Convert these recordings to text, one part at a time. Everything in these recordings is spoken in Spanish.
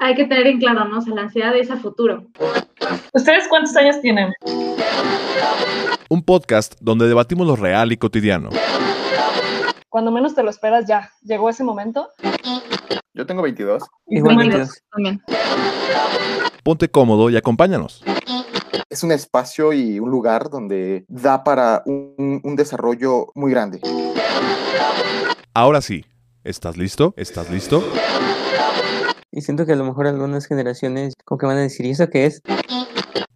Hay que tener en claro, ¿no? O sea, la ansiedad es a futuro. ¿Ustedes cuántos años tienen? Un podcast donde debatimos lo real y cotidiano. Cuando menos te lo esperas, ya. ¿Llegó ese momento? Yo tengo 22. Igual Bueno, 22. también. Ponte cómodo y acompáñanos. Es un espacio y un lugar donde da para un, un desarrollo muy grande. Ahora sí, ¿estás listo? ¿Estás listo? Y siento que a lo mejor algunas generaciones como que van a decir, ¿y eso qué es?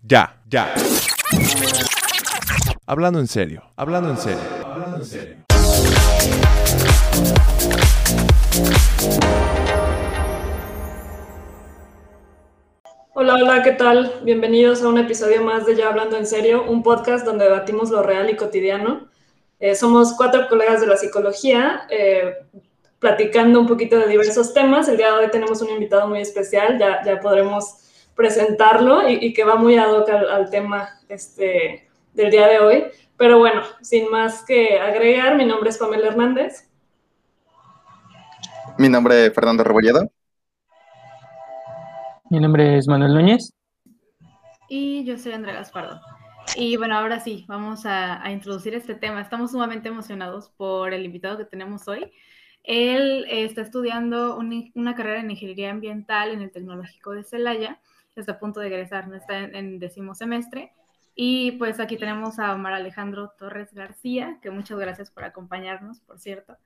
Ya, ya. Hablando en serio, hablando en serio, hablando en serio. Hola, hola, ¿qué tal? Bienvenidos a un episodio más de Ya Hablando en Serio, un podcast donde debatimos lo real y cotidiano. Eh, somos cuatro colegas de la psicología, eh, platicando un poquito de diversos temas. El día de hoy tenemos un invitado muy especial, ya, ya podremos presentarlo y, y que va muy ad hoc al, al tema este, del día de hoy. Pero bueno, sin más que agregar, mi nombre es Pamela Hernández. Mi nombre es Fernando Rebolledo. Mi nombre es Manuel Núñez. Y yo soy Andrea Gaspardo. Y bueno, ahora sí, vamos a, a introducir este tema. Estamos sumamente emocionados por el invitado que tenemos hoy. Él eh, está estudiando un- una carrera en ingeniería ambiental en el Tecnológico de Celaya. Está a punto de egresar, ¿no? está en, en décimo semestre. Y pues aquí tenemos a Omar Alejandro Torres García, que muchas gracias por acompañarnos, por cierto.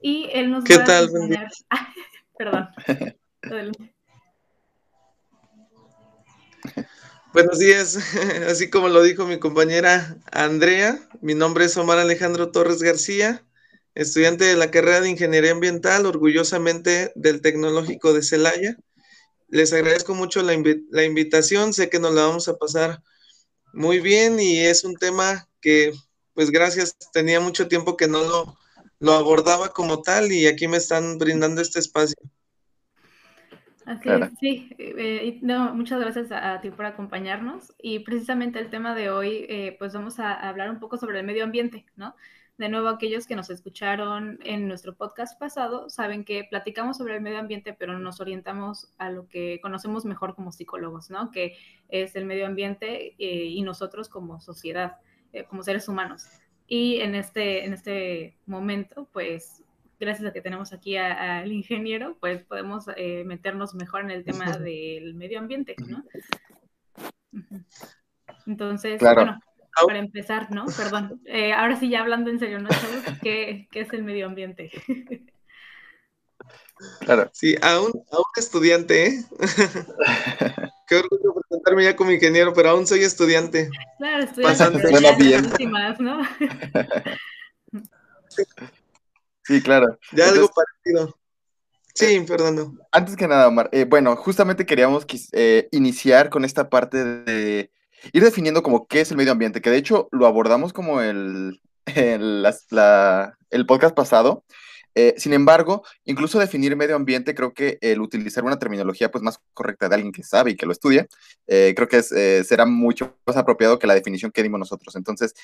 Y él nos ¿Qué va a tal? Enseñar... Perdón. Buenos días, así como lo dijo mi compañera Andrea, mi nombre es Omar Alejandro Torres García, estudiante de la carrera de Ingeniería Ambiental, orgullosamente del Tecnológico de Celaya. Les agradezco mucho la, invi- la invitación, sé que nos la vamos a pasar muy bien y es un tema que, pues gracias, tenía mucho tiempo que no lo, lo abordaba como tal y aquí me están brindando este espacio. Así Claro. es, sí. eh, no, muchas gracias a, a ti por acompañarnos. Y precisamente el tema de hoy, eh, pues vamos a, a hablar un poco sobre el medio ambiente, ¿no? De nuevo, aquellos que nos escucharon en nuestro podcast pasado saben que platicamos sobre el medio ambiente, pero nos orientamos a lo que conocemos mejor como psicólogos, ¿no? Que es el medio ambiente eh, y nosotros como sociedad, eh, como seres humanos. Y en este, en este momento, pues gracias a que tenemos aquí al ingeniero, pues podemos eh, meternos mejor en el tema del medio ambiente, ¿no? Entonces, Claro. bueno, para empezar, ¿no? Perdón, eh, ahora sí ya hablando en serio, ¿no? ¿Qué, qué es el medio ambiente? Claro. Sí, a un, a un estudiante, ¿eh? Qué orgullo presentarme ya como ingeniero, pero aún soy estudiante. Claro, Pasando. estudiando Suena bien. últimas, ¿no? Sí, claro. Ya algo parecido. Sí, Fernando. Antes que nada, Omar, eh, bueno, justamente queríamos eh, iniciar con esta parte de ir definiendo como qué es el medio ambiente, que de hecho lo abordamos como el, el, la- el podcast pasado. Eh, sin embargo, incluso definir medio ambiente, creo que el utilizar una terminología pues más correcta de alguien que sabe y que lo estudia, eh, creo que es, eh, será mucho más apropiado que la definición que dimos nosotros. Entonces,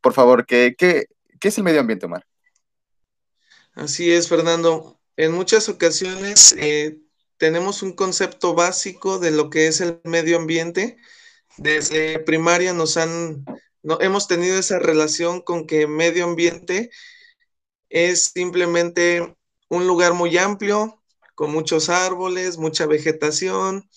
por favor, ¿qué, qué, qué es el medio ambiente, Omar? Así es, Fernando. En muchas ocasiones tenemos un concepto básico de lo que es el medio ambiente. Desde primaria nos han, no, hemos tenido esa relación con que medio ambiente es simplemente un lugar muy amplio, con muchos árboles, mucha vegetación,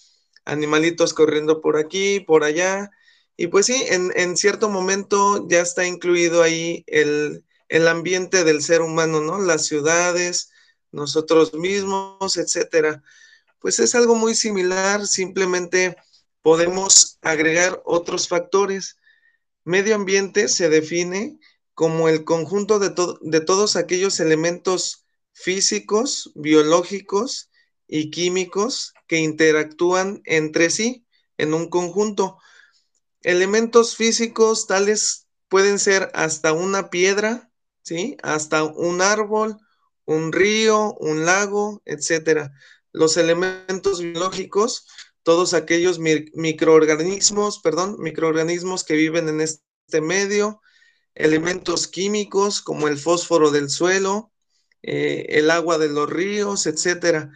animalitos corriendo por aquí, por allá. Y pues sí, en, en cierto momento ya está incluido ahí el, el ambiente del ser humano, ¿no? Las ciudades, nosotros mismos, etcétera. Pues es algo muy similar, simplemente podemos agregar otros factores. Medio ambiente se define como el conjunto de, to- de todos aquellos elementos físicos, biológicos y químicos que interactúan entre sí en un conjunto. Elementos físicos tales pueden ser hasta una piedra, ¿sí? Hasta un árbol, un río, un lago, etcétera. Los elementos biológicos, todos aquellos mi- microorganismos, perdón, microorganismos que viven en este medio, elementos químicos como el fósforo del suelo, eh, el agua de los ríos, etcétera.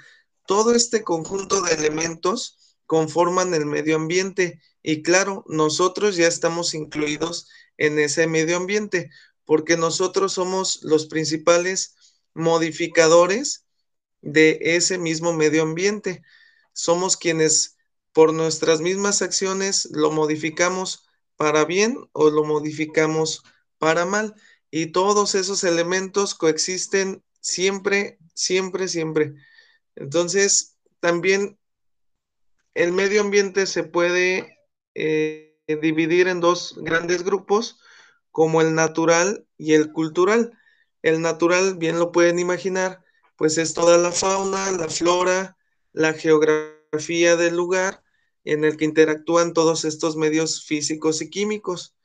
todo este conjunto de elementos conforman el medio ambiente y claro, nosotros ya estamos incluidos en ese medio ambiente porque nosotros somos los principales modificadores de ese mismo medio ambiente. Somos quienes por nuestras mismas acciones lo modificamos para bien o lo modificamos para mal. Y todos esos elementos coexisten siempre, siempre, siempre. Entonces, también el medio ambiente se puede eh, dividir en dos grandes grupos, como el natural y el cultural. El natural, bien lo pueden imaginar, pues es toda la fauna, la flora, la geografía del lugar en el que interactúan todos estos medios físicos y químicos.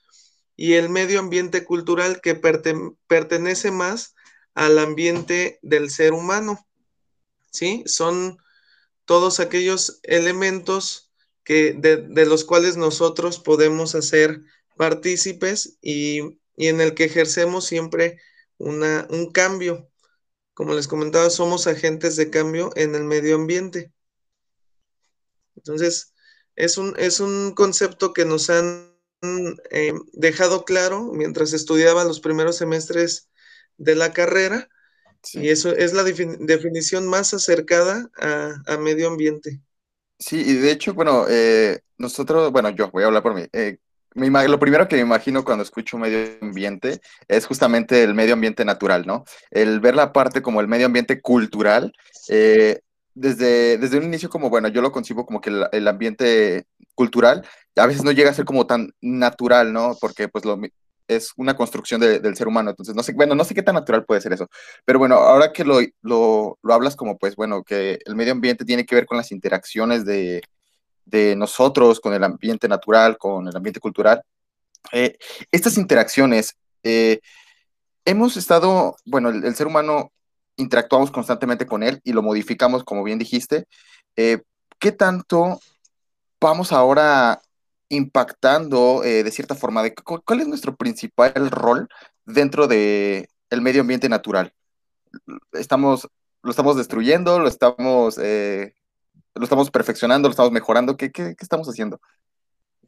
Y el medio ambiente cultural que pertenece más al ambiente del ser humano. ¿Sí? Son todos aquellos elementos que, de, los cuales nosotros podemos hacer partícipes y, y en el que ejercemos siempre una, un cambio. Como les comentaba, somos agentes de cambio en el medio ambiente. Entonces, es un, es un concepto que nos han eh, dejado claro mientras estudiaba los primeros semestres de la carrera. Y eso es la definición más acercada a, medio ambiente. Sí, y de hecho, bueno, eh, nosotros, bueno, yo voy a hablar por mí. Eh, lo primero que me imagino cuando escucho medio ambiente es justamente el medio ambiente natural, ¿no? El ver la parte como el medio ambiente cultural, eh, desde, desde un inicio como, bueno, yo lo concibo como que el, ambiente cultural a veces no llega a ser como tan natural, ¿no? Porque pues lo, es una construcción del ser humano, entonces no sé, bueno, no sé qué tan natural puede ser eso, pero bueno, ahora que lo, lo, lo hablas como pues, bueno, que el medio ambiente tiene que ver con las interacciones de, de nosotros con el ambiente natural, con el ambiente cultural, eh, estas interacciones, eh, hemos estado, bueno, el, ser humano interactuamos constantemente con él y lo modificamos, como bien dijiste. Eh, ¿Qué tanto vamos ahora impactando de cierta forma? De, ¿Cuál es nuestro principal rol dentro del el medio ambiente natural? Estamos, lo estamos destruyendo, lo estamos lo estamos perfeccionando, lo estamos mejorando. ¿Qué, qué, estamos haciendo?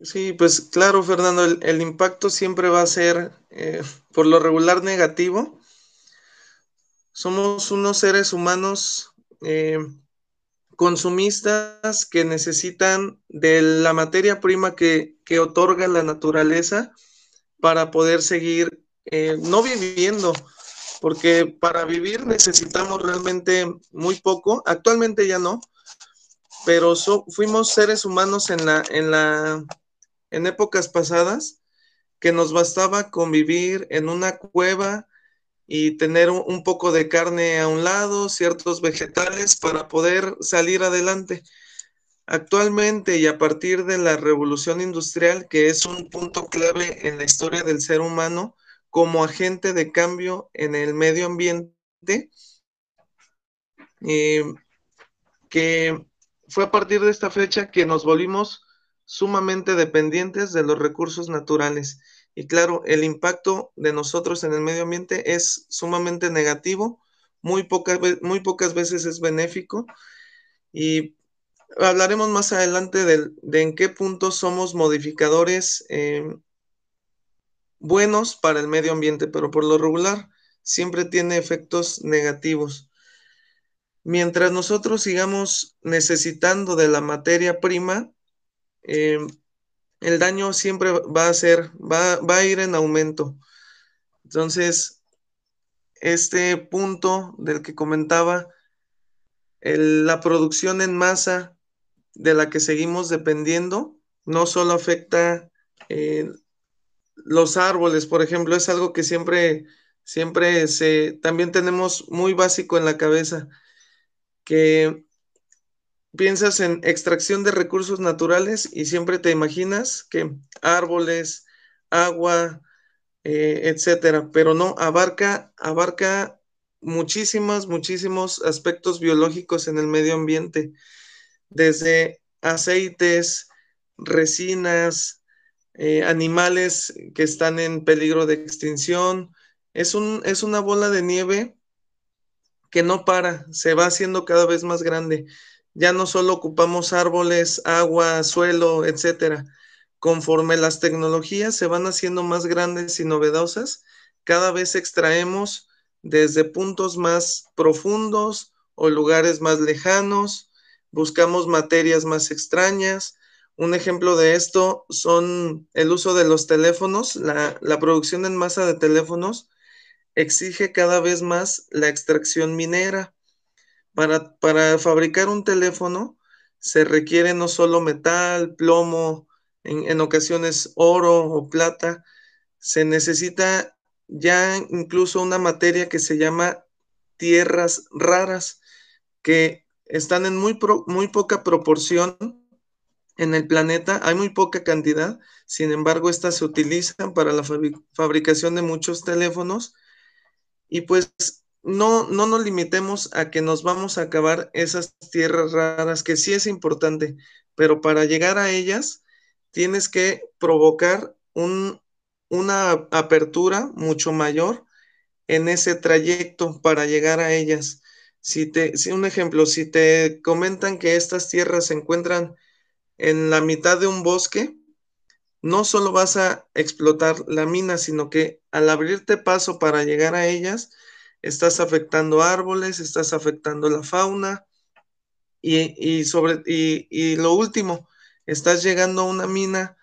Sí, pues claro, Fernando, el, impacto siempre va a ser eh, por lo regular negativo. Somos unos seres humanos eh, consumistas que necesitan de la materia prima que, que otorga la naturaleza para poder seguir eh, no viviendo, porque para vivir necesitamos realmente muy poco. Actualmente ya no, pero fuimos seres humanos en la, en la, en épocas pasadas que nos bastaba convivir en una cueva y tener un, poco de carne a un lado, ciertos vegetales para poder salir adelante. Actualmente y a partir de la revolución industrial, que es un punto clave en la historia del ser humano como agente de cambio en el medio ambiente, eh, que fue a partir de esta fecha que nos volvimos sumamente dependientes de los recursos naturales. Y claro, el impacto de nosotros en el medio ambiente es sumamente negativo, muy pocas, muy pocas veces es benéfico. Y hablaremos más adelante de, en qué punto somos modificadores eh, buenos para el medio ambiente, pero por lo regular siempre tiene efectos negativos mientras nosotros sigamos necesitando de la materia prima, eh, el daño siempre va a ser, va, a ir en aumento. Entonces, este punto del que comentaba, la producción en masa de la que seguimos dependiendo, no solo afecta eh, los árboles, por ejemplo, es algo que siempre, siempre se, también tenemos muy básico en la cabeza que piensas en extracción de recursos naturales y siempre te imaginas que árboles, agua, eh, etcétera, pero no, abarca, abarca muchísimos, muchísimos aspectos biológicos en el medio ambiente, desde aceites, resinas, eh, animales que están en peligro de extinción. Es, un, es una bola de nieve que no para, se va haciendo cada vez más grande. Ya no solo ocupamos árboles, agua, suelo, etcétera. Conforme las tecnologías se van haciendo más grandes y novedosas, cada vez extraemos desde puntos más profundos o lugares más lejanos, buscamos materias más extrañas. Un ejemplo de esto son el uso de los teléfonos, la, producción en masa de teléfonos exige cada vez más la extracción minera. Para, para, fabricar un teléfono se requiere no solo metal, plomo, en, en, ocasiones oro o plata, se necesita ya incluso una materia que se llama tierras raras, que están en muy, muy poca proporción en el planeta, hay muy poca cantidad, sin embargo, estas se utilizan para la fabricación de muchos teléfonos y pues no, no nos limitemos a que nos vamos a acabar esas tierras raras, que sí es importante, pero para llegar a ellas tienes que provocar un, una apertura mucho mayor en ese trayecto para llegar a ellas. Si te, si un ejemplo, si te comentan que estas tierras se encuentran en la mitad de un bosque, no solo vas a explotar la mina, sino que al abrirte paso para llegar a ellas, estás afectando árboles, estás afectando la fauna y, sobre, y, y lo último, estás llegando a una mina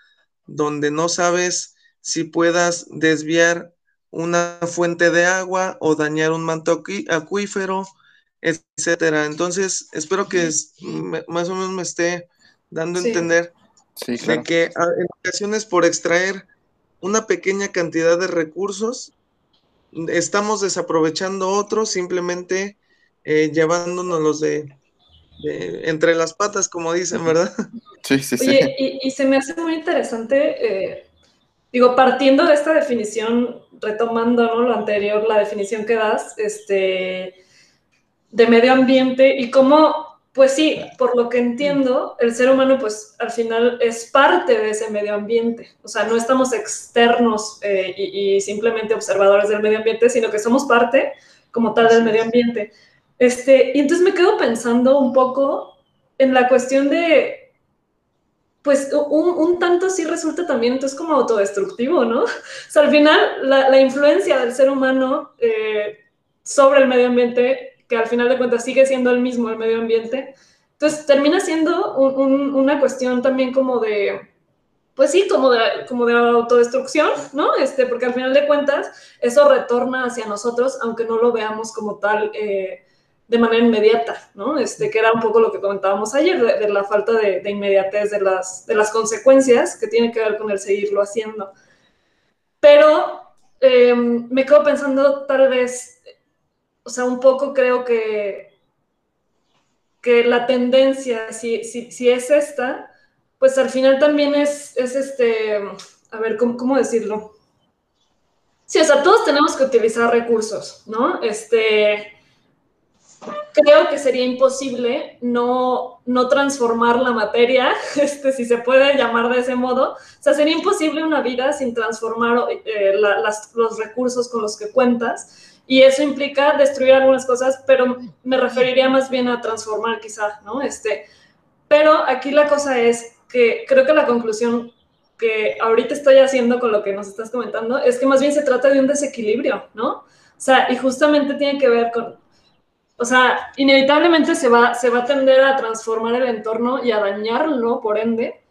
donde no sabes si puedas desviar una fuente de agua o dañar un manto acuífero, etcétera. Entonces, espero que más o menos me esté dando a entender de que en ocasiones por extraer una pequeña cantidad de recursos, estamos desaprovechando otros, simplemente eh, llevándonos los de, entre las patas, como dicen, ¿verdad? Sí, sí, sí. y, se me hace muy interesante eh, digo, partiendo de esta definición, retomando ¿no? lo anterior, la definición que das, este, de medio ambiente y cómo, pues sí, por lo que entiendo, el ser humano pues al final es parte de ese medio ambiente, o sea, no estamos externos eh, y, y, simplemente observadores del medio ambiente, sino que somos parte como tal del medio ambiente. Este, y entonces me quedo pensando un poco en la cuestión de pues un, tanto sí resulta también entonces como autodestructivo, ¿no? O sea, al final la, influencia del ser humano eh, sobre el medio ambiente, que al final de cuentas sigue siendo el mismo el medio ambiente, entonces termina siendo una cuestión también como de, pues sí, como de, como de autodestrucción, ¿no? Este, porque al final de cuentas eso retorna hacia nosotros, aunque no lo veamos como tal. Eh, de manera inmediata, ¿no? Este, que era un poco lo que comentábamos ayer, de, la falta de, inmediatez de las, de las consecuencias que tiene que ver con el seguirlo haciendo. Pero eh, me quedo pensando tal vez, o sea, un poco creo que, que la tendencia, si, si, si es esta, pues al final también es, es este, a ver, ¿cómo, ¿cómo, decirlo? Sí, o sea, todos tenemos que utilizar recursos, ¿no? Este, creo que sería imposible no, no transformar la materia, este, si se puede llamar de ese modo. O sea, sería imposible una vida sin transformar eh, los recursos con los que cuentas. Y eso implica destruir algunas cosas, pero me referiría más bien a transformar quizá, ¿no? Este, pero aquí la cosa es que creo que la conclusión que ahorita estoy haciendo con lo que nos estás comentando es que más bien se trata de un desequilibrio, ¿no? O sea, y justamente tiene que ver con, o sea, inevitablemente se va, se va a tender a transformar el entorno y a dañarlo, por ende,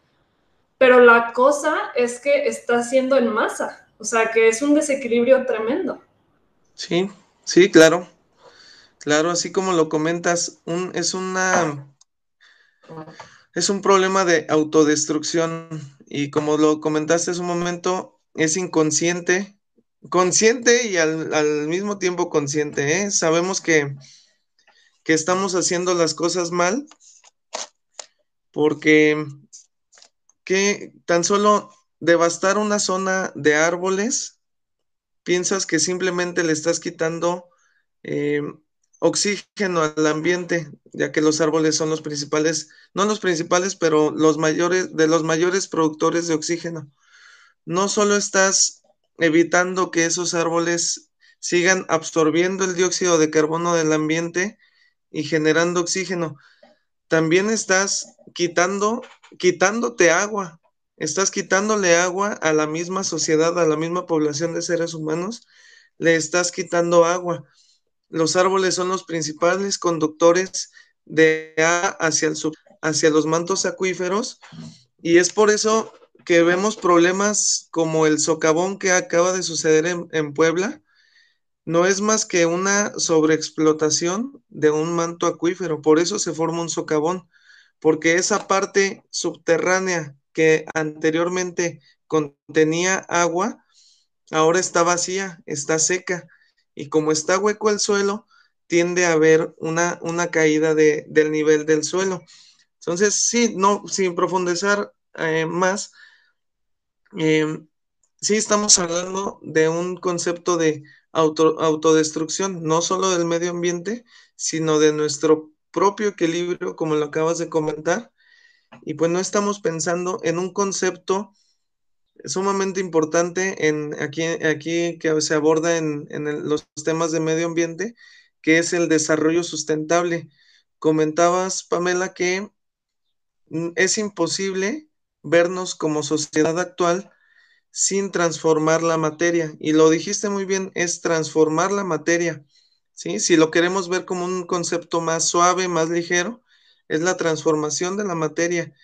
pero la cosa es que está siendo en masa, o sea, que es un desequilibrio tremendo. Sí, sí, claro. Claro, así como lo comentas, un, es una es un problema de autodestrucción y como lo comentaste hace un momento, es inconsciente, consciente y al, al mismo tiempo consciente. ¿eh? Sabemos que que estamos haciendo las cosas mal porque que tan solo devastar una zona de árboles, piensas que simplemente le estás quitando eh, oxígeno al ambiente, ya que los árboles son los principales, no los principales, pero los mayores, de los mayores productores de oxígeno. No solo estás evitando que esos árboles sigan absorbiendo el dióxido de carbono del ambiente y generando oxígeno. También estás quitando, quitándote agua, estás quitándole agua a la misma sociedad, a la misma población de seres humanos, le estás quitando agua. Los árboles son los principales conductores de agua hacia, los mantos acuíferos y es por eso que vemos problemas como el socavón que acaba de suceder en, Puebla, no es más que una sobreexplotación de un manto acuífero, por eso se forma un socavón, porque esa parte subterránea que anteriormente contenía agua, ahora está vacía, está seca, y como está hueco el suelo, tiende a haber una, una caída de, del nivel del suelo. Entonces, sí, no, sin profundizar eh, más, eh, sí estamos hablando de un concepto de autodestrucción, no solo del medio ambiente, sino de nuestro propio equilibrio, como lo acabas de comentar. Y pues no estamos pensando en un concepto sumamente importante en aquí, aquí que se aborda en, los temas de medio ambiente, que es el desarrollo sustentable. Comentabas, Pamela, que es imposible vernos como sociedad actual sin transformar la materia. Y lo dijiste muy bien, es transformar la materia. ¿sí? Si lo queremos ver como un concepto más suave, más ligero, es la transformación de la materia.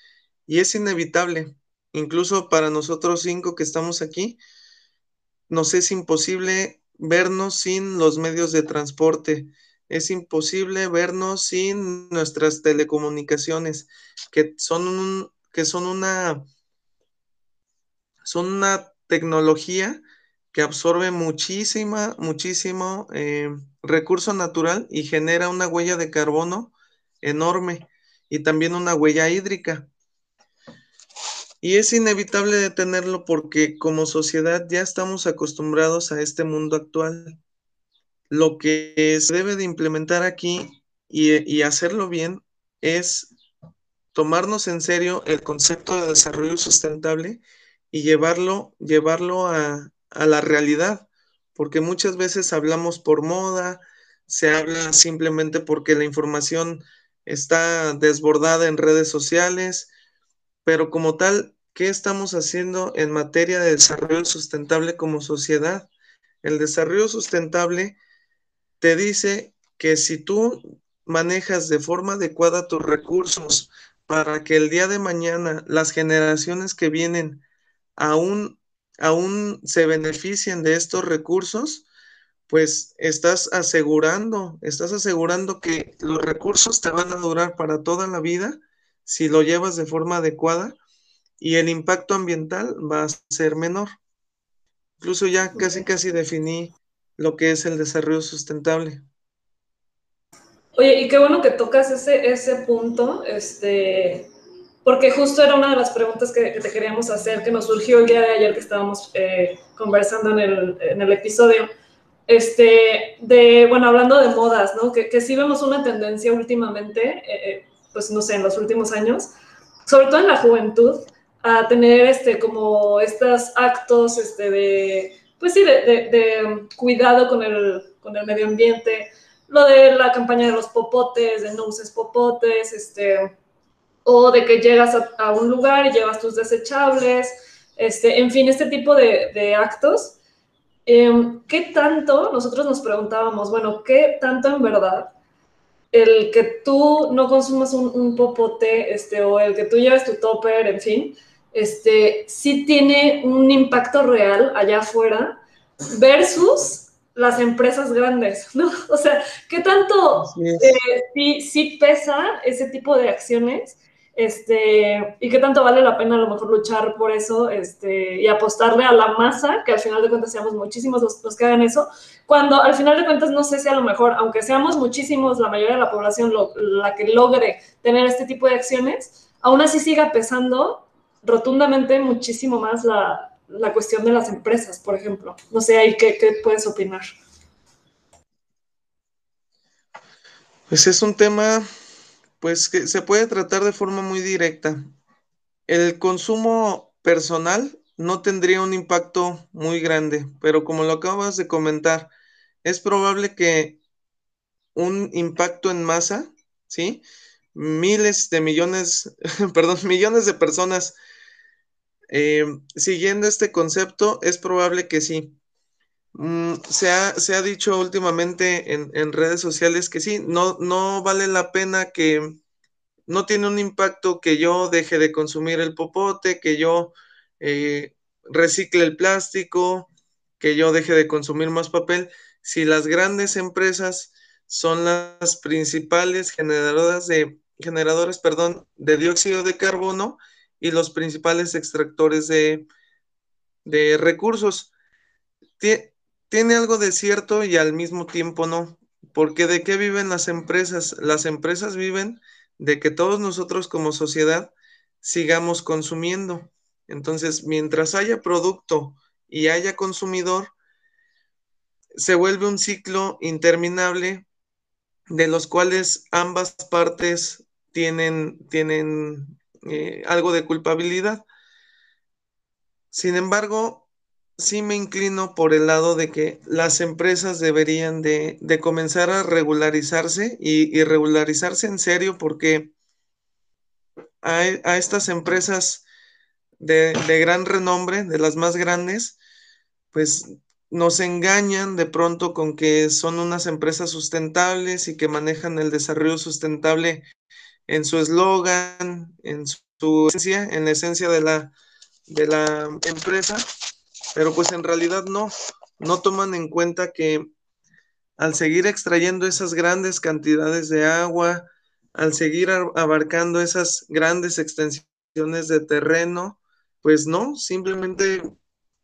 Y es inevitable. Incluso para nosotros cinco que estamos aquí, nos es imposible vernos sin los medios de transporte. Es imposible vernos sin nuestras telecomunicaciones, que son un, que son una, son una tecnología que absorbe muchísima, muchísimo eh, recurso natural y genera una huella de carbono enorme y también una huella hídrica. Y es inevitable detenerlo porque como sociedad ya estamos acostumbrados a este mundo actual. Lo que se debe de implementar aquí y, y hacerlo bien es tomarnos en serio el concepto de desarrollo sustentable y llevarlo, llevarlo a, la realidad, porque muchas veces hablamos por moda, se habla simplemente porque la información está desbordada en redes sociales, pero como tal, ¿qué estamos haciendo en materia de desarrollo sustentable como sociedad? El desarrollo sustentable te dice que si tú manejas de forma adecuada tus recursos, para que el día de mañana las generaciones que vienen aún, aún se beneficien de estos recursos, pues estás asegurando, estás asegurando que los recursos te van a durar para toda la vida si lo llevas de forma adecuada y el impacto ambiental va a ser menor. Incluso ya casi casi definí lo que es el desarrollo sustentable. Oye, y qué bueno que tocas ese, ese punto, este, porque justo era una de las preguntas que, te queríamos hacer, que nos surgió el día de ayer que estábamos eh, conversando en el, en el, episodio, este, de, bueno, hablando de modas, ¿no? Que, que sí vemos una tendencia últimamente, eh, eh, pues no sé, en los últimos años, sobre todo en la juventud, a tener este, como estos actos este, de, pues sí, de, de, cuidado con el, con el medio ambiente, lo de la campaña de los popotes, de no uses popotes, este, o de que llegas a, un lugar y llevas tus desechables, este, en fin, este tipo de, actos. Em, ¿Qué tanto, nosotros nos preguntábamos, bueno, qué tanto en verdad el que tú no consumas un, popote, este, o el que tú lleves tu topper, en fin, este, sí tiene un impacto real allá afuera versus las empresas grandes, ¿no? O sea, ¿qué tanto eh, sí, pesa ese tipo de acciones? Este, y qué tanto vale la pena a lo mejor luchar por eso este, y apostarle a la masa, que al final de cuentas seamos muchísimos los, que hagan eso, cuando al final de cuentas no sé si a lo mejor, aunque seamos muchísimos, la mayoría de la población la que logre tener este tipo de acciones, aún así siga pesando rotundamente muchísimo más la, la cuestión de las empresas, por ejemplo. No sé, ahí qué, puedes opinar. Pues es un tema, pues que se puede tratar de forma muy directa. El consumo personal no tendría un impacto muy grande, pero como lo acabas de comentar, es probable que un impacto en masa, ¿sí? Miles de millones, perdón, millones de personas eh, siguiendo este concepto, es probable que sí. Mm, se, ha, se, ha, dicho últimamente en, en, redes sociales que sí, no, no vale la pena que no tiene un impacto que yo deje de consumir el popote, que yo eh, recicle el plástico, que yo deje de consumir más papel, si las grandes empresas son las principales generadoras de generadores, perdón, de dióxido de carbono y los principales extractores de, de recursos. Tiene algo de cierto y al mismo tiempo no, porque ¿de qué viven las empresas? Las empresas viven de que todos nosotros como sociedad sigamos consumiendo. Entonces, mientras haya producto y haya consumidor, se vuelve un ciclo interminable de los cuales ambas partes tienen, tienen eh, algo de culpabilidad. Sin embargo, sí me inclino por el lado de que las empresas deberían de, de comenzar a regularizarse y, regularizarse en serio porque a, a estas empresas de, de, gran renombre, de las más grandes, pues nos engañan de pronto con que son unas empresas sustentables y que manejan el desarrollo sustentable en su eslogan, en su esencia, en la esencia de la, de la empresa, pero pues en realidad no, no toman en cuenta que al seguir extrayendo esas grandes cantidades de agua, al seguir abarcando esas grandes extensiones de terreno, pues no, simplemente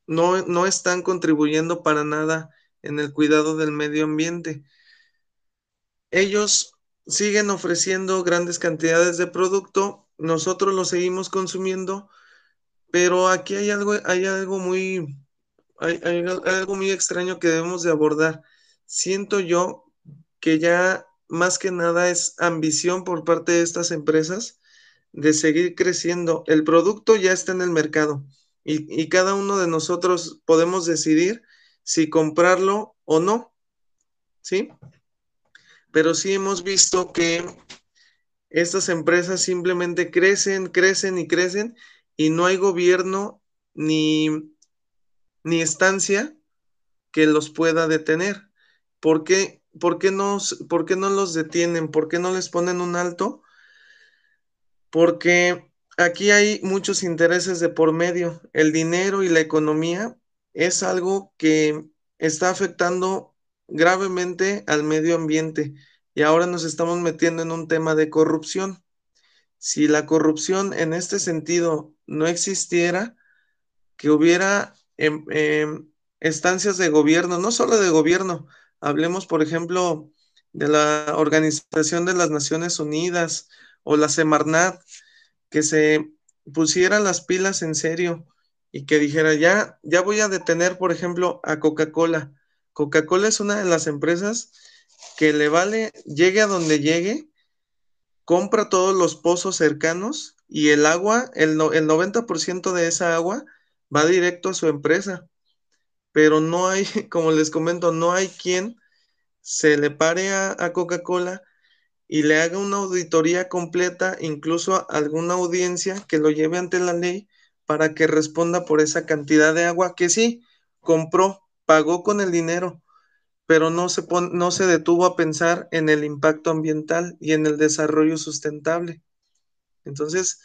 no, no están contribuyendo para nada en el cuidado del medio ambiente. Ellos siguen ofreciendo grandes cantidades de producto, nosotros lo seguimos consumiendo, pero aquí hay algo, hay algo muy, hay, algo muy extraño que debemos de abordar. Siento yo que ya más que nada es ambición por parte de estas empresas de seguir creciendo. El producto ya está en el mercado y, y, cada uno de nosotros podemos decidir si comprarlo o no, ¿sí? Pero sí hemos visto que estas empresas simplemente crecen, crecen y crecen y no hay gobierno ni, ni estancia que los pueda detener. ¿Por qué, por, qué ¿Por qué no los detienen? ¿Por qué no les ponen un alto? Porque aquí hay muchos intereses de por medio. El dinero y la economía es algo que está afectando gravemente al medio ambiente y ahora nos estamos metiendo en un tema de corrupción. Si la corrupción en este sentido no existiera, que hubiera eh, eh, estancias de gobierno, no solo de gobierno, hablemos por ejemplo de la Organización de las Naciones Unidas o la Semarnat, que se pusieran las pilas en serio y que dijera, ya, ya voy a detener, por ejemplo, a Coca-Cola. Coca-Cola es una de las empresas que le vale, llegue a donde llegue, compra todos los pozos cercanos y el agua, el, no, el 90% de esa agua va directo a su empresa. Pero no hay, como les comento, no hay quien se le pare a, a Coca-Cola y le haga una auditoría completa, incluso alguna audiencia que lo lleve ante la ley para que responda por esa cantidad de agua que sí compró, pagó con el dinero, pero no se, no se detuvo a pensar en el impacto ambiental y en el desarrollo sustentable. Entonces,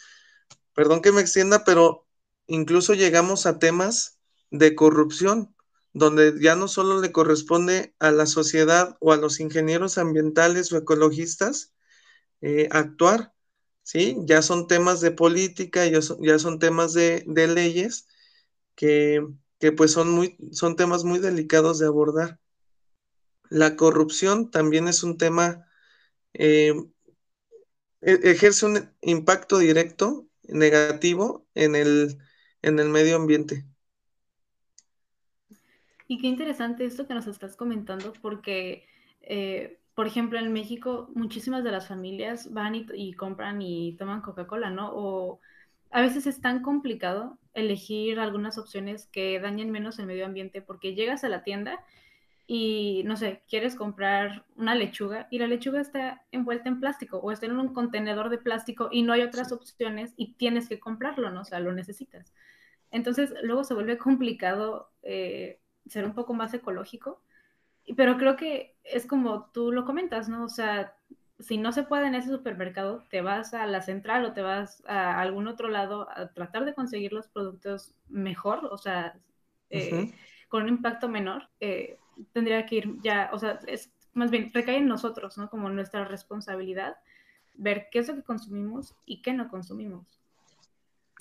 perdón que me extienda, pero incluso llegamos a temas de corrupción donde ya no solo le corresponde a la sociedad o a los ingenieros ambientales o ecologistas eh, actuar, ¿sí? Ya son temas de política, ya son, ya son temas de, de leyes que, que, pues son, muy, son temas muy delicados de abordar. La corrupción también es un tema, eh, ejerce un impacto directo, negativo en el, en el medio ambiente. Y qué interesante esto que nos estás comentando, porque, eh, por ejemplo, en México muchísimas de las familias van y compran y toman Coca-Cola, ¿no? O a veces es tan complicado elegir algunas opciones que dañen menos el medio ambiente, porque llegas a la tienda y no sé, quieres comprar una lechuga y la lechuga está envuelta en plástico o está en un contenedor de plástico y no hay otras opciones y tienes que comprarlo, ¿no? O sea, lo necesitas. Entonces, luego se vuelve complicado eh, ser un poco más ecológico, pero creo que es como tú lo comentas, ¿no? O sea, si no se puede en ese supermercado, te vas a la central o te vas a algún otro lado a tratar de conseguir los productos mejor, o sea, eh, con un impacto menor. Eh, tendría que ir ya, o sea, es más bien recae en nosotros, ¿no? Como nuestra responsabilidad, ver qué es lo que consumimos y qué no consumimos.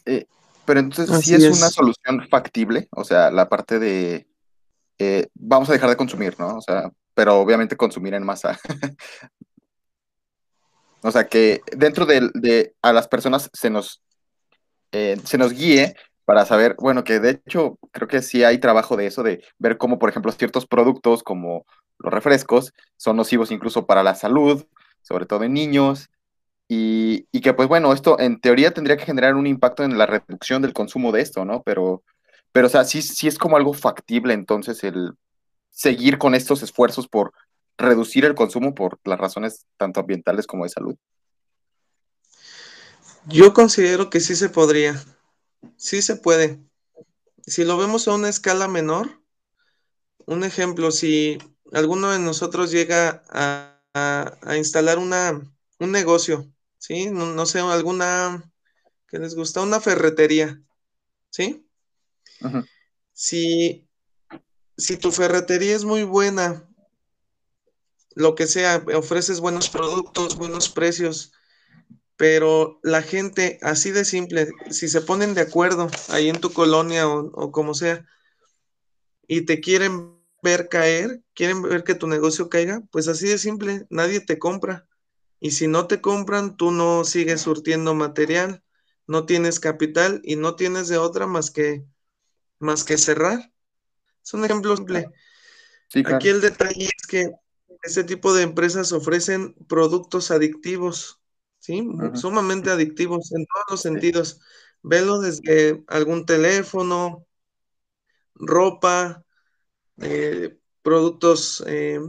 Eh, pero entonces sí es, una solución factible, o sea, la parte de eh, vamos a dejar de consumir, ¿no? O sea, pero obviamente consumir en masa. o sea, que dentro de, de, a las personas se nos, eh, se nos guíe para saber, bueno, que de hecho creo que sí hay trabajo de eso, de ver cómo, por ejemplo, ciertos productos como los refrescos son nocivos incluso para la salud, sobre todo en niños, y, que pues bueno, esto en teoría tendría que generar un impacto en la reducción del consumo de esto, ¿no? Pero, pero o sea, sí, sí es como algo factible entonces el seguir con estos esfuerzos por reducir el consumo por las razones tanto ambientales como de salud. Yo considero que sí se podría. Sí se puede. Si lo vemos a una escala menor, un ejemplo, si alguno de nosotros llega a, instalar una, un negocio, ¿sí? No, sé, alguna, que les gusta? Una ferretería, ¿sí? Si, si tu ferretería es muy buena, lo que sea, ofreces buenos productos, buenos precios, pero la gente, así de simple, si se ponen de acuerdo ahí en tu colonia o, como sea, y te quieren ver caer, quieren ver que tu negocio caiga, pues así de simple, nadie te compra. Y si no te compran, tú no sigues surtiendo material, no tienes capital y no tienes de otra más que, más que cerrar. Es un ejemplo simple. Aquí el detalle es que este tipo de empresas ofrecen productos adictivos ¿sí? Sumamente adictivos en todos los sentidos. Velo desde algún teléfono, ropa, eh, productos eh,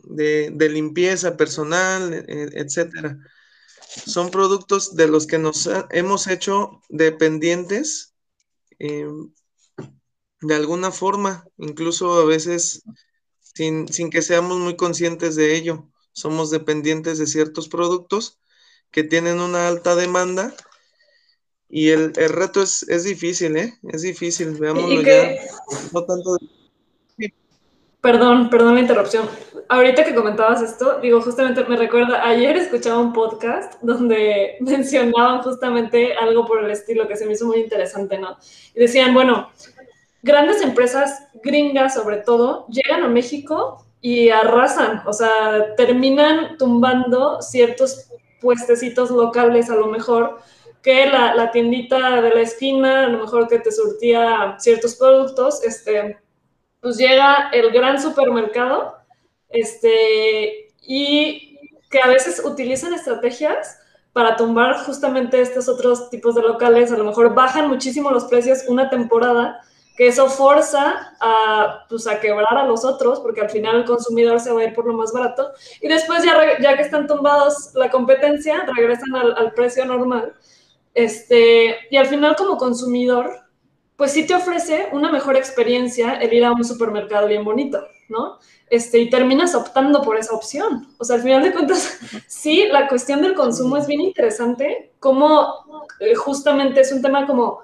de, limpieza personal, e, e, etcétera. Son productos de los que nos hemos hecho dependientes em, de alguna forma, incluso a veces sin, sin que seamos muy conscientes de ello. Somos dependientes de ciertos productos que tienen una alta demanda y el, reto es, difícil, ¿eh? Es difícil, veámoslo ya. No tanto Perdón, perdón la interrupción. Ahorita que comentabas esto, digo, justamente me recuerda, ayer escuchaba un podcast donde mencionaban justamente algo por el estilo que se me hizo muy interesante, ¿no? Y decían, bueno, grandes empresas gringas sobre todo llegan a México y arrasan, o sea, terminan tumbando ciertos puestecitos locales a lo mejor, que la, la, tiendita de la esquina, a lo mejor que te surtía ciertos productos, este, pues llega el gran supermercado, este, y que a veces utilizan estrategias para tumbar justamente estos otros tipos de locales, a lo mejor bajan muchísimo los precios una temporada que eso forza a, pues, a quebrar a los otros, porque al final el consumidor se va a ir por lo más barato, y después ya, ya que están tumbados la competencia, regresan al, precio normal, este, y al final como consumidor, pues sí te ofrece una mejor experiencia el ir a un supermercado bien bonito, ¿no? Este, y terminas optando por esa opción. O sea, al final de cuentas, sí, la cuestión del consumo es bien interesante, como eh, justamente es un tema como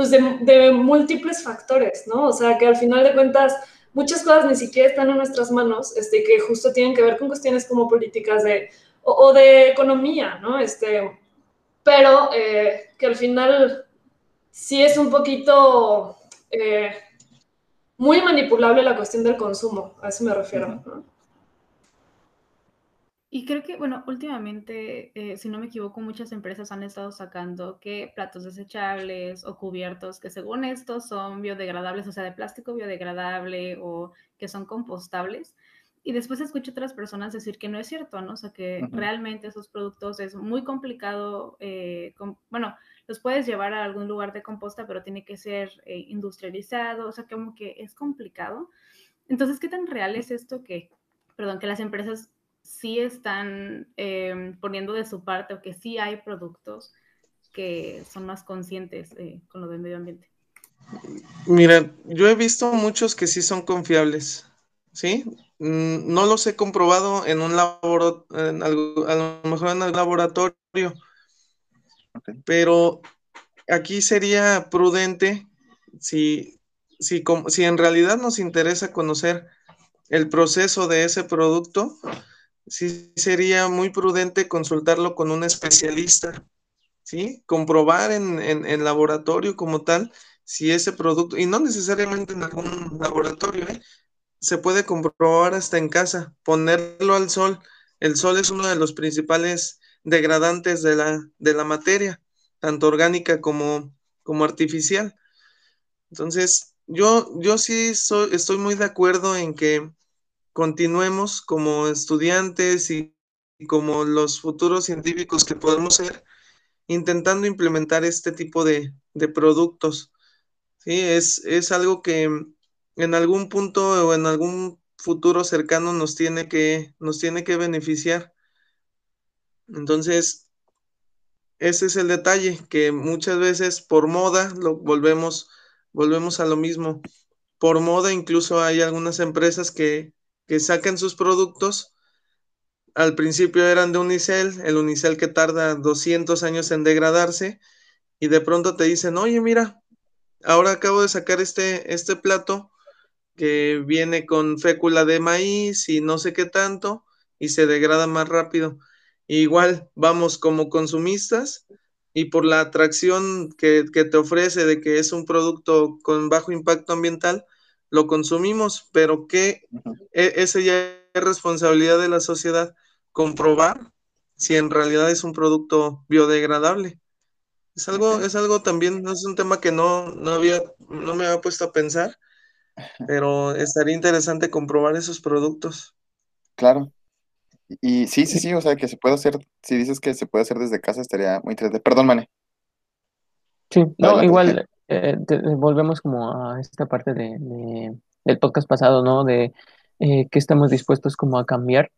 pues de, múltiples factores, ¿no? O sea, que al final de cuentas muchas cosas ni siquiera están en nuestras manos, este, que justo tienen que ver con cuestiones como políticas de, o, de economía, ¿no? Este, pero eh, que al final sí es un poquito eh, muy manipulable la cuestión del consumo, a eso me refiero. ¿no? Y creo que, bueno, últimamente, eh, si no me equivoco, muchas empresas han estado sacando que platos desechables o cubiertos que según estos son biodegradables, o sea, de plástico biodegradable o que son compostables. Y después escucho otras personas decir que no es cierto, ¿no? O sea, que realmente esos productos es muy complicado, eh, bueno, los puedes llevar a algún lugar de composta, pero tiene que ser eh, industrializado, o sea, como que es complicado. Entonces, ¿qué tan real es esto que, perdón, que las empresas sí están eh, poniendo de su parte o que sí hay productos que son más conscientes eh, con lo del medio ambiente? Mira, yo he visto muchos que sí son confiables, ¿sí? Mm, no los he comprobado en un laboratorio, a lo mejor en el laboratorio, pero aquí sería prudente si, si, si en realidad nos interesa conocer el proceso de ese producto, sí sería muy prudente consultarlo con un especialista, ¿sí? Comprobar en, en, laboratorio como tal si ese producto, y no necesariamente en algún laboratorio, ¿eh? se puede comprobar hasta en casa, ponerlo al sol. El sol es uno de los principales degradantes de la, de la materia, tanto orgánica como, como artificial. Entonces, yo, yo sí soy, estoy muy de acuerdo en que continuemos como estudiantes y, como los futuros científicos que podemos ser, intentando implementar este tipo de, productos. Sí, es, es algo que en algún punto o en algún futuro cercano nos tiene que, nos tiene que beneficiar. Entonces, ese es el detalle, que muchas veces por moda lo volvemos, volvemos a lo mismo. Por moda incluso hay algunas empresas que, que sacan sus productos. Al principio eran de unicel, el unicel que tarda 200 años en degradarse, y de pronto te dicen, oye, mira, ahora acabo de sacar este, este plato que viene con fécula de maíz y no sé qué tanto, y se degrada más rápido. igual vamos como consumistas y por la atracción que, que, te ofrece de que es un producto con bajo impacto ambiental, lo consumimos, pero que e, esa ya es responsabilidad de la sociedad comprobar si en realidad es un producto biodegradable. Es algo, es algo también, es un tema que no, no había, no me había puesto a pensar, pero estaría interesante comprobar esos productos. Claro. Y sí, sí, sí, o sea, que se puede hacer, si dices que se puede hacer desde casa, estaría muy interesante. Perdón, Mane. Sí, no, igual, eh, volvemos como a esta parte de, del podcast pasado, ¿no? De eh, que estamos dispuestos como a cambiar,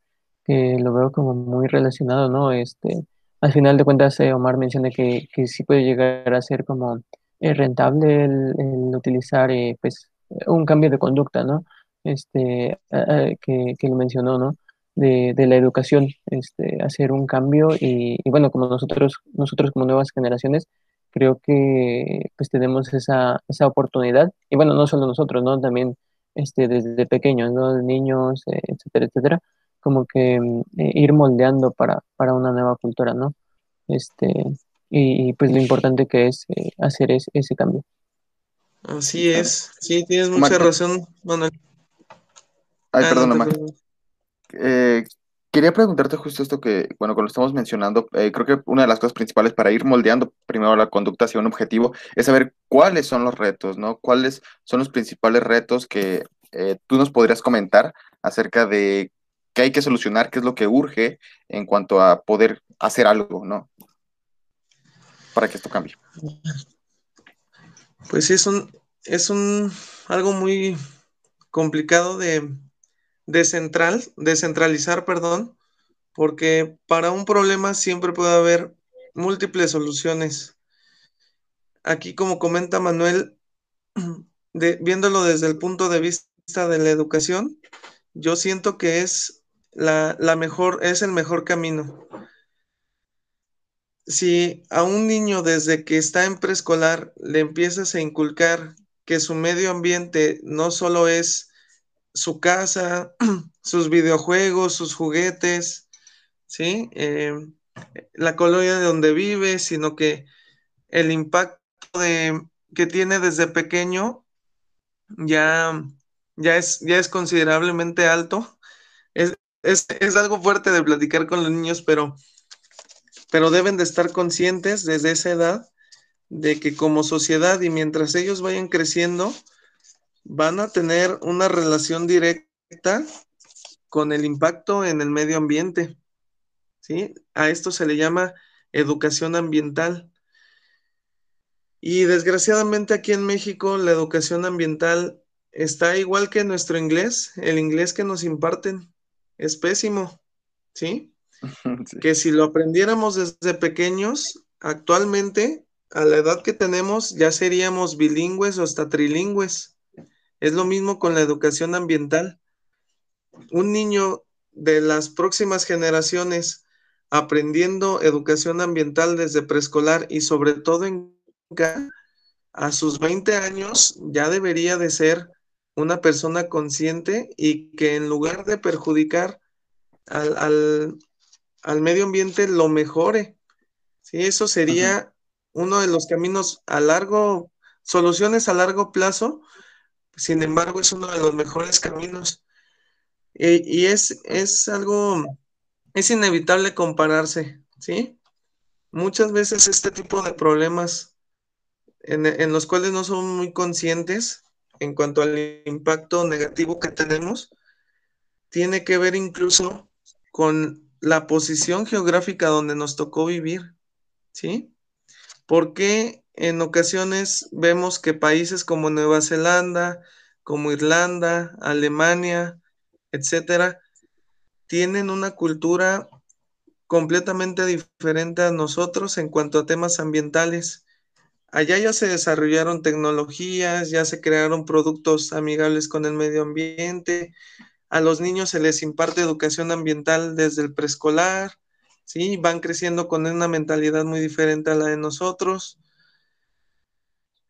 que lo veo como muy relacionado, ¿no? Este, al final de cuentas, eh, Omar menciona que, que sí puede llegar a ser como eh, rentable el, utilizar, pues, un cambio de conducta, ¿no? Este, que, que lo mencionó, ¿no? De, de, la educación, este, hacer un cambio y, y, bueno, como nosotros, nosotros como nuevas generaciones, creo que pues tenemos esa, esa oportunidad, y bueno, no solo nosotros, ¿no? También este, desde pequeños, ¿no? Niños, eh, etcétera, etcétera, como que mm, eh, ir moldeando para, para una nueva cultura, ¿no? Este, y, pues lo importante que es eh, hacer ese cambio. Así es, sí, tienes mucha razón, Manuel. Ay, ah, perdón, Eh, Quería preguntarte justo esto que, bueno, cuando estamos mencionando, eh, creo que una de las cosas principales para ir moldeando primero la conducta hacia un objetivo es saber cuáles son los retos, ¿no? ¿Cuáles son los principales retos que eh, tú nos podrías comentar acerca de qué hay que solucionar, qué es lo que urge en cuanto a poder hacer algo, ¿no? Para que esto cambie. Pues sí, es un, es un algo muy complicado de, central, descentralizar, perdón, porque para un problema siempre puede haber múltiples soluciones. Aquí, como comenta Manuel, viéndolo desde el punto de vista de la educación, yo siento que es la, la mejor, es el mejor camino. Si a un niño desde que está en preescolar le empiezas a inculcar que su medio ambiente no solo es su casa, sus videojuegos, sus juguetes, ¿sí? Eh, la colonia de donde vive, sino que el impacto que tiene desde pequeño ya, ya, es, ya es considerablemente alto. Es, es, algo fuerte de platicar con los niños, pero, pero deben de estar conscientes desde esa edad de que como sociedad y mientras ellos vayan creciendo, van a tener una relación directa con el impacto en el medio ambiente. ¿sí? A esto se le llama educación ambiental. Y desgraciadamente aquí en México la educación ambiental está igual que nuestro inglés, el inglés que nos imparten es pésimo, ¿sí? Que si lo aprendiéramos desde pequeños, actualmente, a la edad que tenemos, ya seríamos bilingües o hasta trilingües. Es lo mismo con la educación ambiental. Un niño de las próximas generaciones aprendiendo educación ambiental desde preescolar y sobre todo en a sus 20 años ya debería de ser una persona consciente y que en lugar de perjudicar al, medio ambiente lo mejore. Sí, eso sería uno de los caminos a largo, soluciones a largo plazo, sin embargo es uno de los mejores caminos. y es, es algo, es inevitable compararse, ¿sí? Muchas veces este tipo de problemas en, en los cuales no somos muy conscientes, en cuanto al impacto negativo que tenemos, tiene que ver incluso con la posición geográfica donde nos tocó vivir, ¿sí? Porque en ocasiones vemos que países como Nueva Zelanda, como Irlanda, Alemania, etcétera, tienen una cultura completamente diferente a nosotros en cuanto a temas ambientales Allá ya se desarrollaron tecnologías, ya se crearon productos amigables con el medio ambiente, a los niños se les imparte educación ambiental desde el preescolar, ¿sí? Van creciendo con una mentalidad muy diferente a la de nosotros.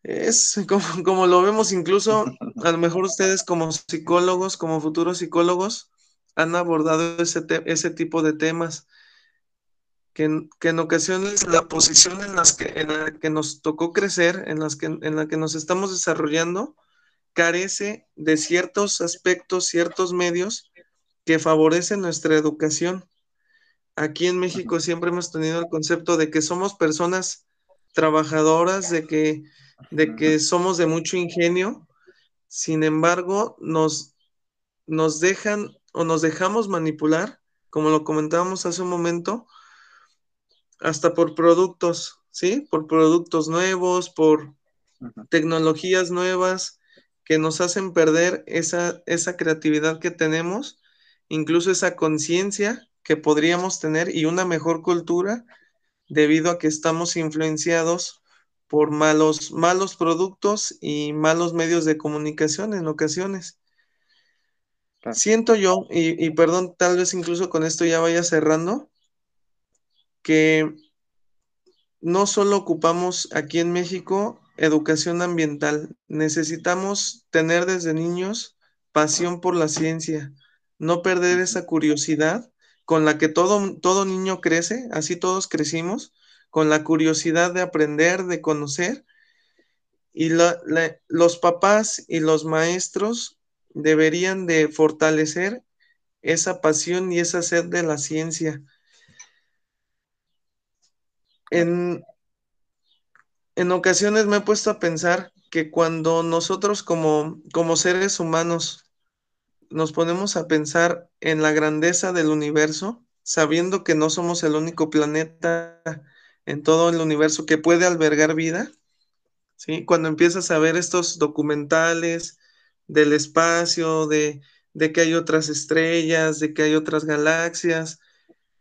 Es como, lo vemos incluso, a lo mejor ustedes como psicólogos, como futuros psicólogos, han abordado ese, ese tipo de temas que en, ocasiones la posición en, las que, en la que nos tocó crecer, en, las que, en la que nos estamos desarrollando, carece de ciertos aspectos, ciertos medios que favorecen nuestra educación. Aquí en México siempre hemos tenido el concepto de que somos personas trabajadoras, de que, de que somos de mucho ingenio, sin embargo, nos, nos dejan o nos dejamos manipular, como lo comentábamos hace un momento, hasta por productos, ¿sí? Por productos nuevos, por tecnologías nuevas que nos hacen perder esa, esa creatividad que tenemos, incluso esa conciencia que podríamos tener y una mejor cultura debido a que estamos influenciados por malos, malos productos y malos medios de comunicación en ocasiones. Siento yo, y, y perdón, tal vez incluso con esto ya vaya cerrando, que no solo ocupamos aquí en México educación ambiental, necesitamos tener desde niños pasión por la ciencia, no perder esa curiosidad con la que todo, todo niño crece, así todos crecimos, con la curiosidad de aprender, de conocer. Y los papás y los maestros deberían de fortalecer esa pasión y esa sed de la ciencia en, ocasiones me he puesto a pensar que cuando nosotros como, como seres humanos nos ponemos a pensar en la grandeza del universo, sabiendo que no somos el único planeta en todo el universo que puede albergar vida, ¿sí? Cuando empiezas a ver estos documentales del espacio, de, de que hay otras estrellas, de que hay otras galaxias,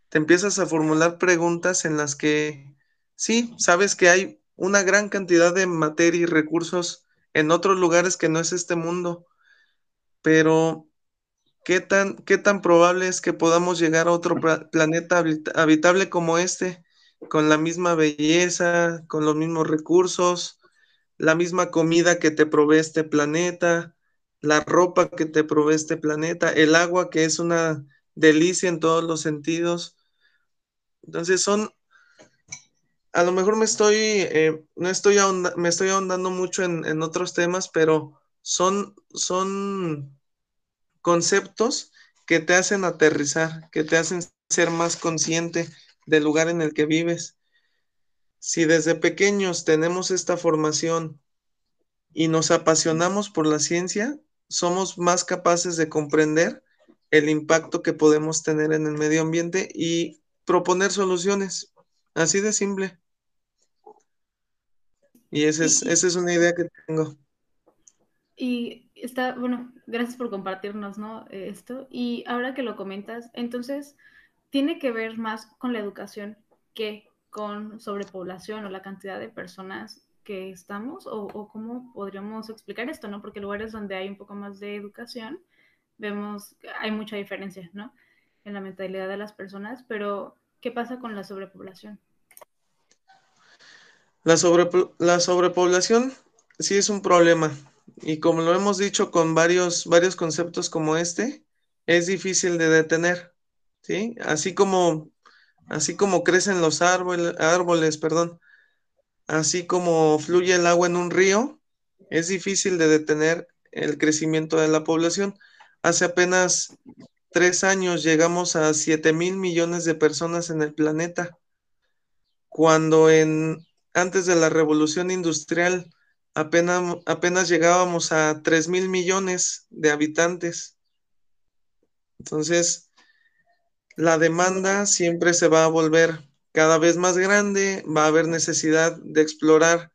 te empiezas a formular preguntas en las que sí, sabes que hay una gran cantidad de materia y recursos en otros lugares que no es este mundo, pero ¿qué tan, qué tan probable es que podamos llegar a otro planeta habitable como este, con la misma belleza, con los mismos recursos, la misma comida que te provee este planeta, la ropa que te provee este planeta, el agua que es una delicia en todos los sentidos? Entonces son a lo mejor me estoy, eh, no estoy me estoy ahondando mucho en, otros temas, pero son, son conceptos que te hacen aterrizar, que te hacen ser más consciente del lugar en el que vives. Si desde pequeños tenemos esta formación y nos apasionamos por la ciencia, somos más capaces de comprender el impacto que podemos tener en el medio ambiente y proponer soluciones. Así de simple. Y esa es, esa es una idea que tengo. Y está, bueno, gracias por compartirnos, ¿no? Esto. Y ahora que lo comentas, entonces, ¿tiene que ver más con la educación que con sobrepoblación o la cantidad de personas que estamos? ¿O, cómo podríamos explicar esto, no? Porque lugares donde hay un poco más de educación, vemos hay mucha diferencia, ¿no? En la mentalidad de las personas, pero ¿qué pasa con la sobrepoblación? La, la sobrepoblación sí es un problema y como lo hemos dicho con varios, varios conceptos como este, es difícil de detener, ¿sí? Así como, así como crecen los árboles, perdón, así como fluye el agua en un río, es difícil de detener el crecimiento de la población. Hace apenas tres años llegamos a 7 mil millones de personas en el planeta, cuando en antes de la revolución industrial apenas, apenas llegábamos a 3 mil millones de habitantes. Entonces, la demanda siempre se va a volver cada vez más grande, va a haber necesidad de explorar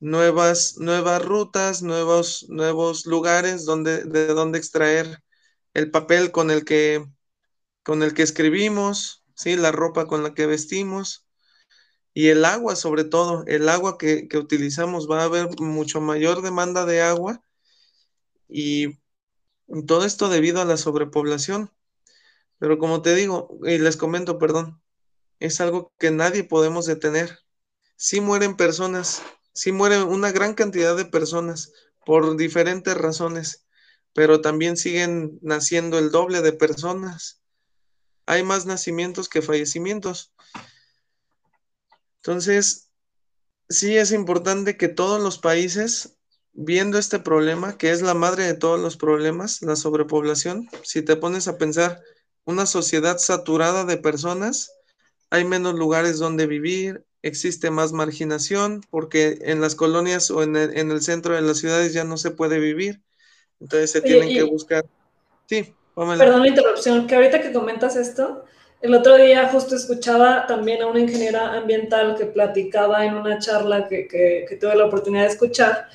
nuevas, nuevas rutas, nuevos, nuevos lugares donde, de donde extraer el papel con el que, con el que escribimos, ¿sí? la ropa con la que vestimos. Y el agua, sobre todo, el agua que, utilizamos, va a haber mucho mayor demanda de agua y todo esto debido a la sobrepoblación. Pero como te digo, y les comento, perdón, es algo que nadie podemos detener. Sí mueren personas, sí mueren una gran cantidad de personas por diferentes razones, pero también siguen naciendo el doble de personas. Hay más nacimientos que fallecimientos. Entonces, sí es importante que todos los países, viendo este problema, que es la madre de todos los problemas, la sobrepoblación, si te pones a pensar una sociedad saturada de personas, hay menos lugares donde vivir, existe más marginación, porque en las colonias o en el, centro de las ciudades ya no se puede vivir. Entonces se tienen que buscar. Sí, Perdón la interrupción, que ahorita que comentas esto, el otro día justo escuchaba también a una ingeniera ambiental que platicaba en una charla que, que, tuve la oportunidad de escuchar,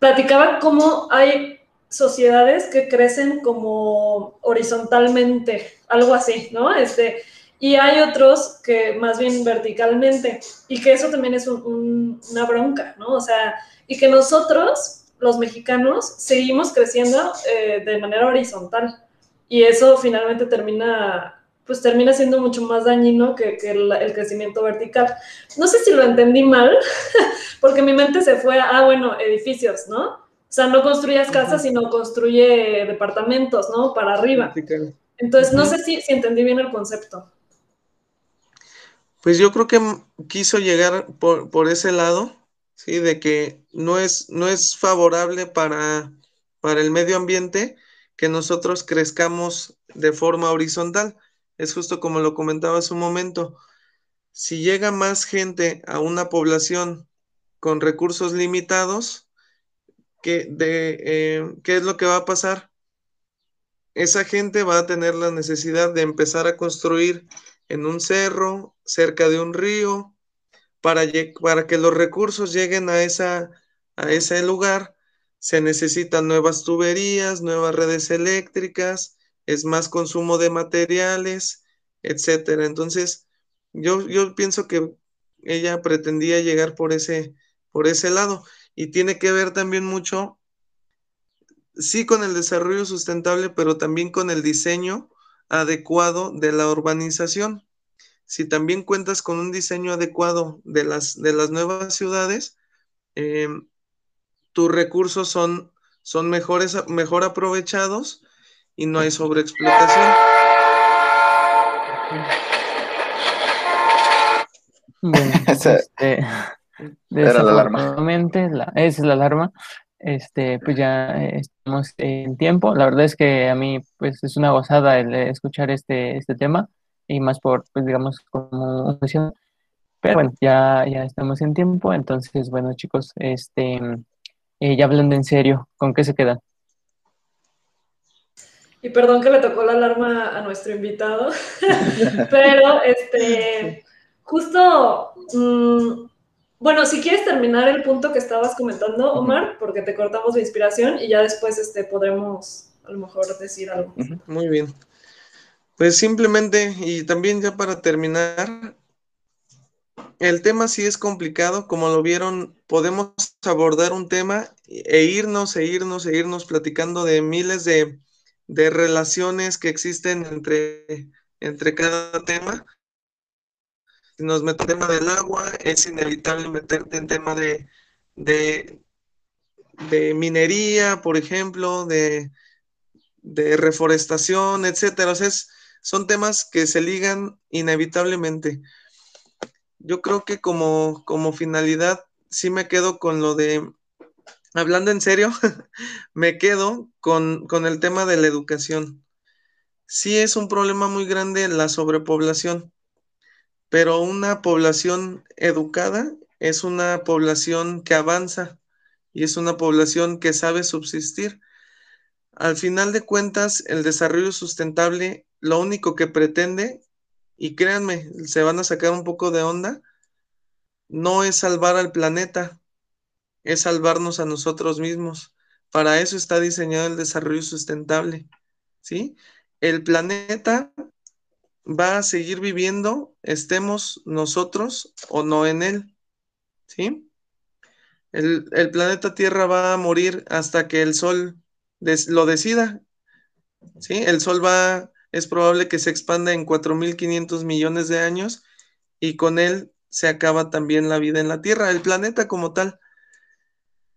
platicaba cómo hay sociedades que crecen como horizontalmente, algo así, ¿no? Este, y hay otros que más bien verticalmente, y que eso también es una bronca, ¿no? O sea, y que nosotros, los mexicanos, seguimos creciendo eh, de manera horizontal, y eso finalmente termina pues termina siendo mucho más dañino que, el, crecimiento vertical. No sé si lo entendí mal, porque mi mente se fue a, ah, bueno, edificios, ¿no? O sea, no construyas casas, sino construye departamentos, ¿no? Para arriba. Entonces, no sé si, si entendí bien el concepto. Pues yo creo que quiso llegar por, por, ese lado, ¿sí? De que no es, no es favorable para, para el medio ambiente que nosotros crezcamos de forma horizontal es justo como lo comentaba hace un momento. Si llega más gente a una población con recursos limitados, ¿qué, de, eh, ¿qué es lo que va a pasar? Esa gente va a tener la necesidad de empezar a construir en un cerro, cerca de un río, para, para que los recursos lleguen a, esa, a ese lugar, se necesitan nuevas tuberías, nuevas redes eléctricas, es más consumo de materiales, etcétera. Entonces, yo, yo pienso que ella pretendía llegar por ese, por ese lado y tiene que ver también mucho, sí, con el desarrollo sustentable, pero también con el diseño adecuado de la urbanización. Si también cuentas con un diseño adecuado de las, de las nuevas ciudades, em, tus recursos son, son mejores, mejor aprovechados y no hay sobreexplotación. Bueno, este, Era la alarma. esa es la alarma. Este, pues ya eh, estamos en tiempo. La verdad es que a mí, pues, es una gozada el escuchar este, este tema y más por, pues, digamos, como Pero bueno, ya, ya estamos en tiempo. Entonces, bueno, chicos, este, eh, ya hablando en serio, ¿con qué se quedan? Y perdón que le tocó la alarma a nuestro invitado, pero este, justo mm, bueno, si quieres terminar el punto que estabas comentando, Omar, porque te cortamos la inspiración y ya después este, podremos a lo mejor decir algo. Muy bien. Pues simplemente, y también ya para terminar, el tema sí es complicado, como lo vieron, podemos abordar un tema e irnos, e irnos, e irnos platicando de miles de, relaciones que existen entre, entre cada tema. Si nos metemos del agua, es inevitable meterte en tema de, de, minería, por ejemplo, de, de reforestación, etcétera. O sea, son temas que se ligan inevitablemente yo creo que como, como finalidad sí me quedo con lo de, hablando en serio, me quedo con, con el tema de la educación. Sí es un problema muy grande la sobrepoblación, pero una población educada es una población que avanza y es una población que sabe subsistir. Al final de cuentas, el desarrollo sustentable lo único que pretende y créanme, se van a sacar un poco de onda, no es salvar al planeta, es salvarnos a nosotros mismos. Para eso está diseñado el desarrollo sustentable, ¿sí? El planeta va a seguir viviendo, estemos nosotros o no en él, ¿sí? El, planeta Tierra va a morir hasta que el Sol lo decida, ¿sí? El Sol va es probable que se expanda en 4.500 millones de años y con él se acaba también la vida en la Tierra, el planeta como tal.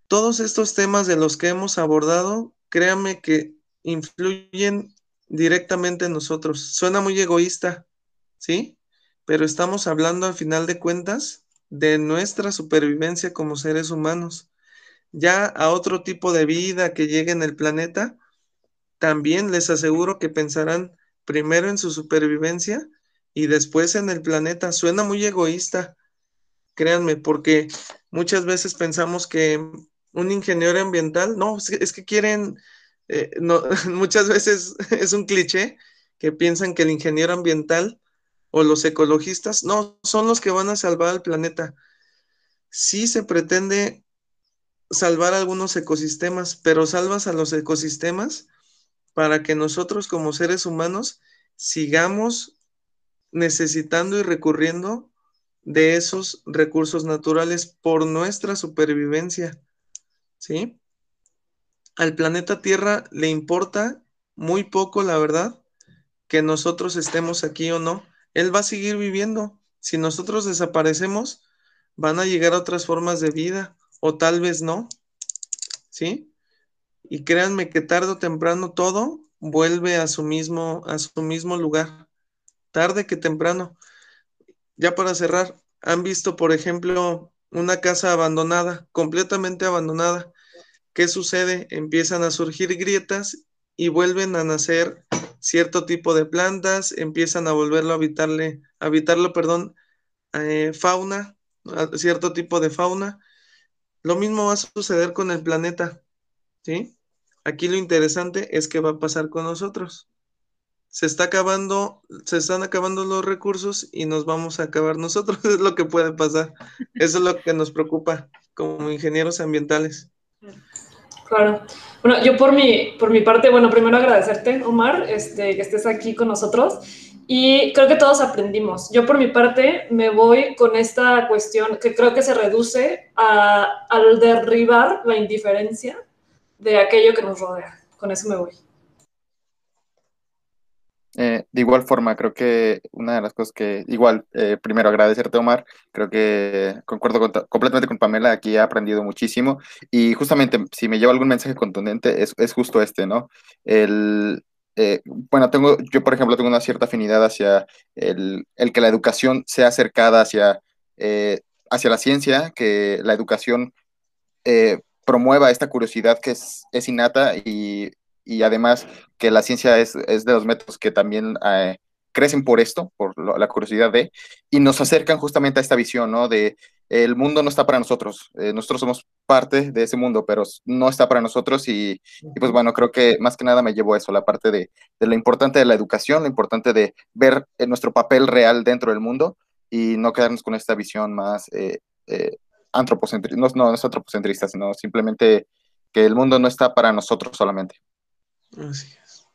Todos estos temas de los que hemos abordado, créanme que influyen directamente en nosotros. Suena muy egoísta, ¿sí? Pero estamos hablando al final de cuentas de nuestra supervivencia como seres humanos. Ya a otro tipo de vida que llegue en el planeta, también les aseguro que pensarán primero en su supervivencia y después en el planeta. Suena muy egoísta, créanme, porque muchas veces pensamos que un ingeniero ambiental, no, es que, quieren, eh, muchas veces es un cliché que piensan que el ingeniero ambiental o los ecologistas, no, son los que van a salvar al planeta. Sí se pretende salvar algunos ecosistemas, pero salvas a los ecosistemas para que nosotros como seres humanos sigamos necesitando y recurriendo de esos recursos naturales por nuestra supervivencia. ¿Sí? Al planeta Tierra le importa muy poco, la verdad, que nosotros estemos aquí o no. Él va a seguir viviendo. Si nosotros desaparecemos, van a llegar otras formas de vida o tal vez no. ¿Sí? Y créanme que tarde o temprano todo vuelve a su mismo, a su mismo lugar, tarde que temprano. Ya para cerrar, han visto, por ejemplo, una casa abandonada, completamente abandonada. ¿Qué sucede? Empiezan a surgir grietas y vuelven a nacer cierto tipo de plantas, empiezan a volverlo a habitarle, habitarlo, perdón, eh, fauna, cierto tipo de fauna. Lo mismo va a suceder con el planeta, ¿sí? Aquí lo interesante es qué va a pasar con nosotros. Se está acabando, se están acabando los recursos y nos vamos a acabar nosotros, es lo que puede pasar. Eso es lo que nos preocupa como ingenieros ambientales. Claro. Bueno, yo por mi, por mi parte, bueno, primero agradecerte, Omar, este, que estés aquí con nosotros. Y creo que todos aprendimos. Yo por mi parte me voy con esta cuestión que creo que se reduce a, al derribar la indiferencia de aquello que nos rodea. Con eso me voy. Eh, de igual forma, creo que una de las cosas que, igual, eh, primero agradecerte, Omar, creo que concuerdo completamente con Pamela, aquí he aprendido muchísimo y justamente si me lleva algún mensaje contundente es, es justo este, ¿no? El, eh, bueno, tengo, yo por ejemplo tengo una cierta afinidad hacia el, el que la educación sea acercada hacia, hacia la ciencia, que la educación promueva esta curiosidad que es, es innata y, y, además que la ciencia es, es, de los métodos que también eh, crecen por esto, por la curiosidad de, y nos acercan justamente a esta visión, ¿no? De el mundo no está para nosotros, eh, nosotros somos parte de ese mundo, pero no está para nosotros y, pues bueno, creo que más que nada me llevo a eso, la parte de, de lo importante de la educación, lo importante de ver nuestro papel real dentro del mundo y no quedarnos con esta visión más... Eh, antropocentrista, no, no, es antropocentrista, sino simplemente que el mundo no está para nosotros solamente. Así es.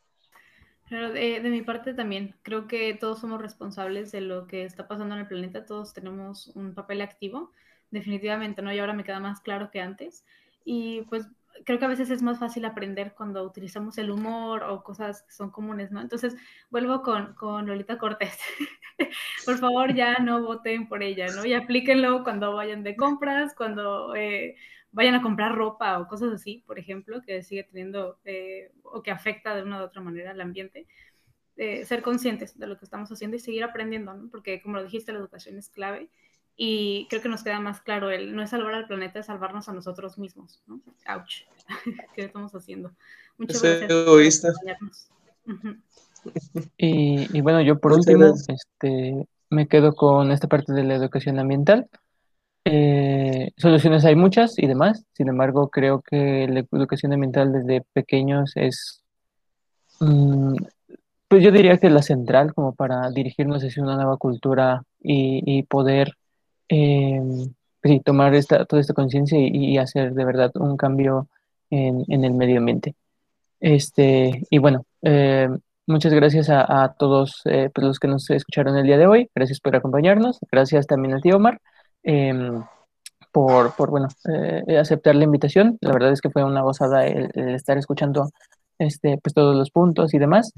De, de, mi parte también, creo que todos somos responsables de lo que está pasando en el planeta, todos tenemos un papel activo, definitivamente, ¿no? Y ahora me queda más claro que antes. Y pues creo que a veces es más fácil aprender cuando utilizamos el humor o cosas que son comunes, ¿no? Entonces, vuelvo con, con Lolita Cortés. por favor, ya no voten por ella, ¿no? Y aplíquenlo cuando vayan de compras, cuando eh, vayan a comprar ropa o cosas así, por ejemplo, que sigue teniendo eh, o que afecta de una u otra manera al ambiente. Eh, ser conscientes de lo que estamos haciendo y seguir aprendiendo, ¿no? Porque como lo dijiste, la educación es clave y creo que nos queda más claro el no es salvar al planeta, es salvarnos a nosotros mismos, ¿no? Ouch. ¿Qué estamos haciendo? Muchas gracias egoísta. y, y, bueno, yo por último, este, me quedo con esta parte de la educación ambiental. Eh, soluciones hay muchas y demás, sin embargo, creo que la educación ambiental desde pequeños es, mm, pues yo diría que la central como para dirigirnos hacia una nueva cultura y, y poder eh, sí, tomar esta, toda esta conciencia y, hacer de verdad un cambio en, en el medio ambiente. Este, y bueno, eh, muchas gracias a, todos eh, pues, los que nos escucharon el día de hoy. Gracias por acompañarnos. Gracias también a ti, Omar, em, por, por, bueno, eh, aceptar la invitación. La verdad es que fue una gozada el estar escuchando este, pues todos los puntos y demás.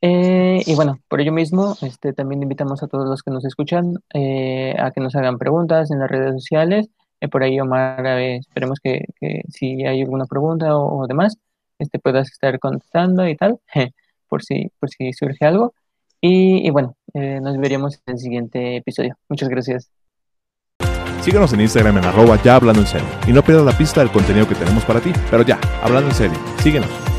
Eh, y bueno, por ello mismo, este, también invitamos a todos los que nos escuchan eh, a que nos hagan preguntas en las redes sociales. Eh, por ahí, Omar, esperemos que, que, si hay alguna pregunta o, demás, este, puedas estar contestando y tal, por si, por si surge algo. Y, y bueno, nos veríamos en el siguiente episodio. Muchas gracias. Síguenos en Instagram en arroba ya hablando en serio. Y no pierdas la pista del contenido que tenemos para ti. Pero ya, hablando en serio, síguenos.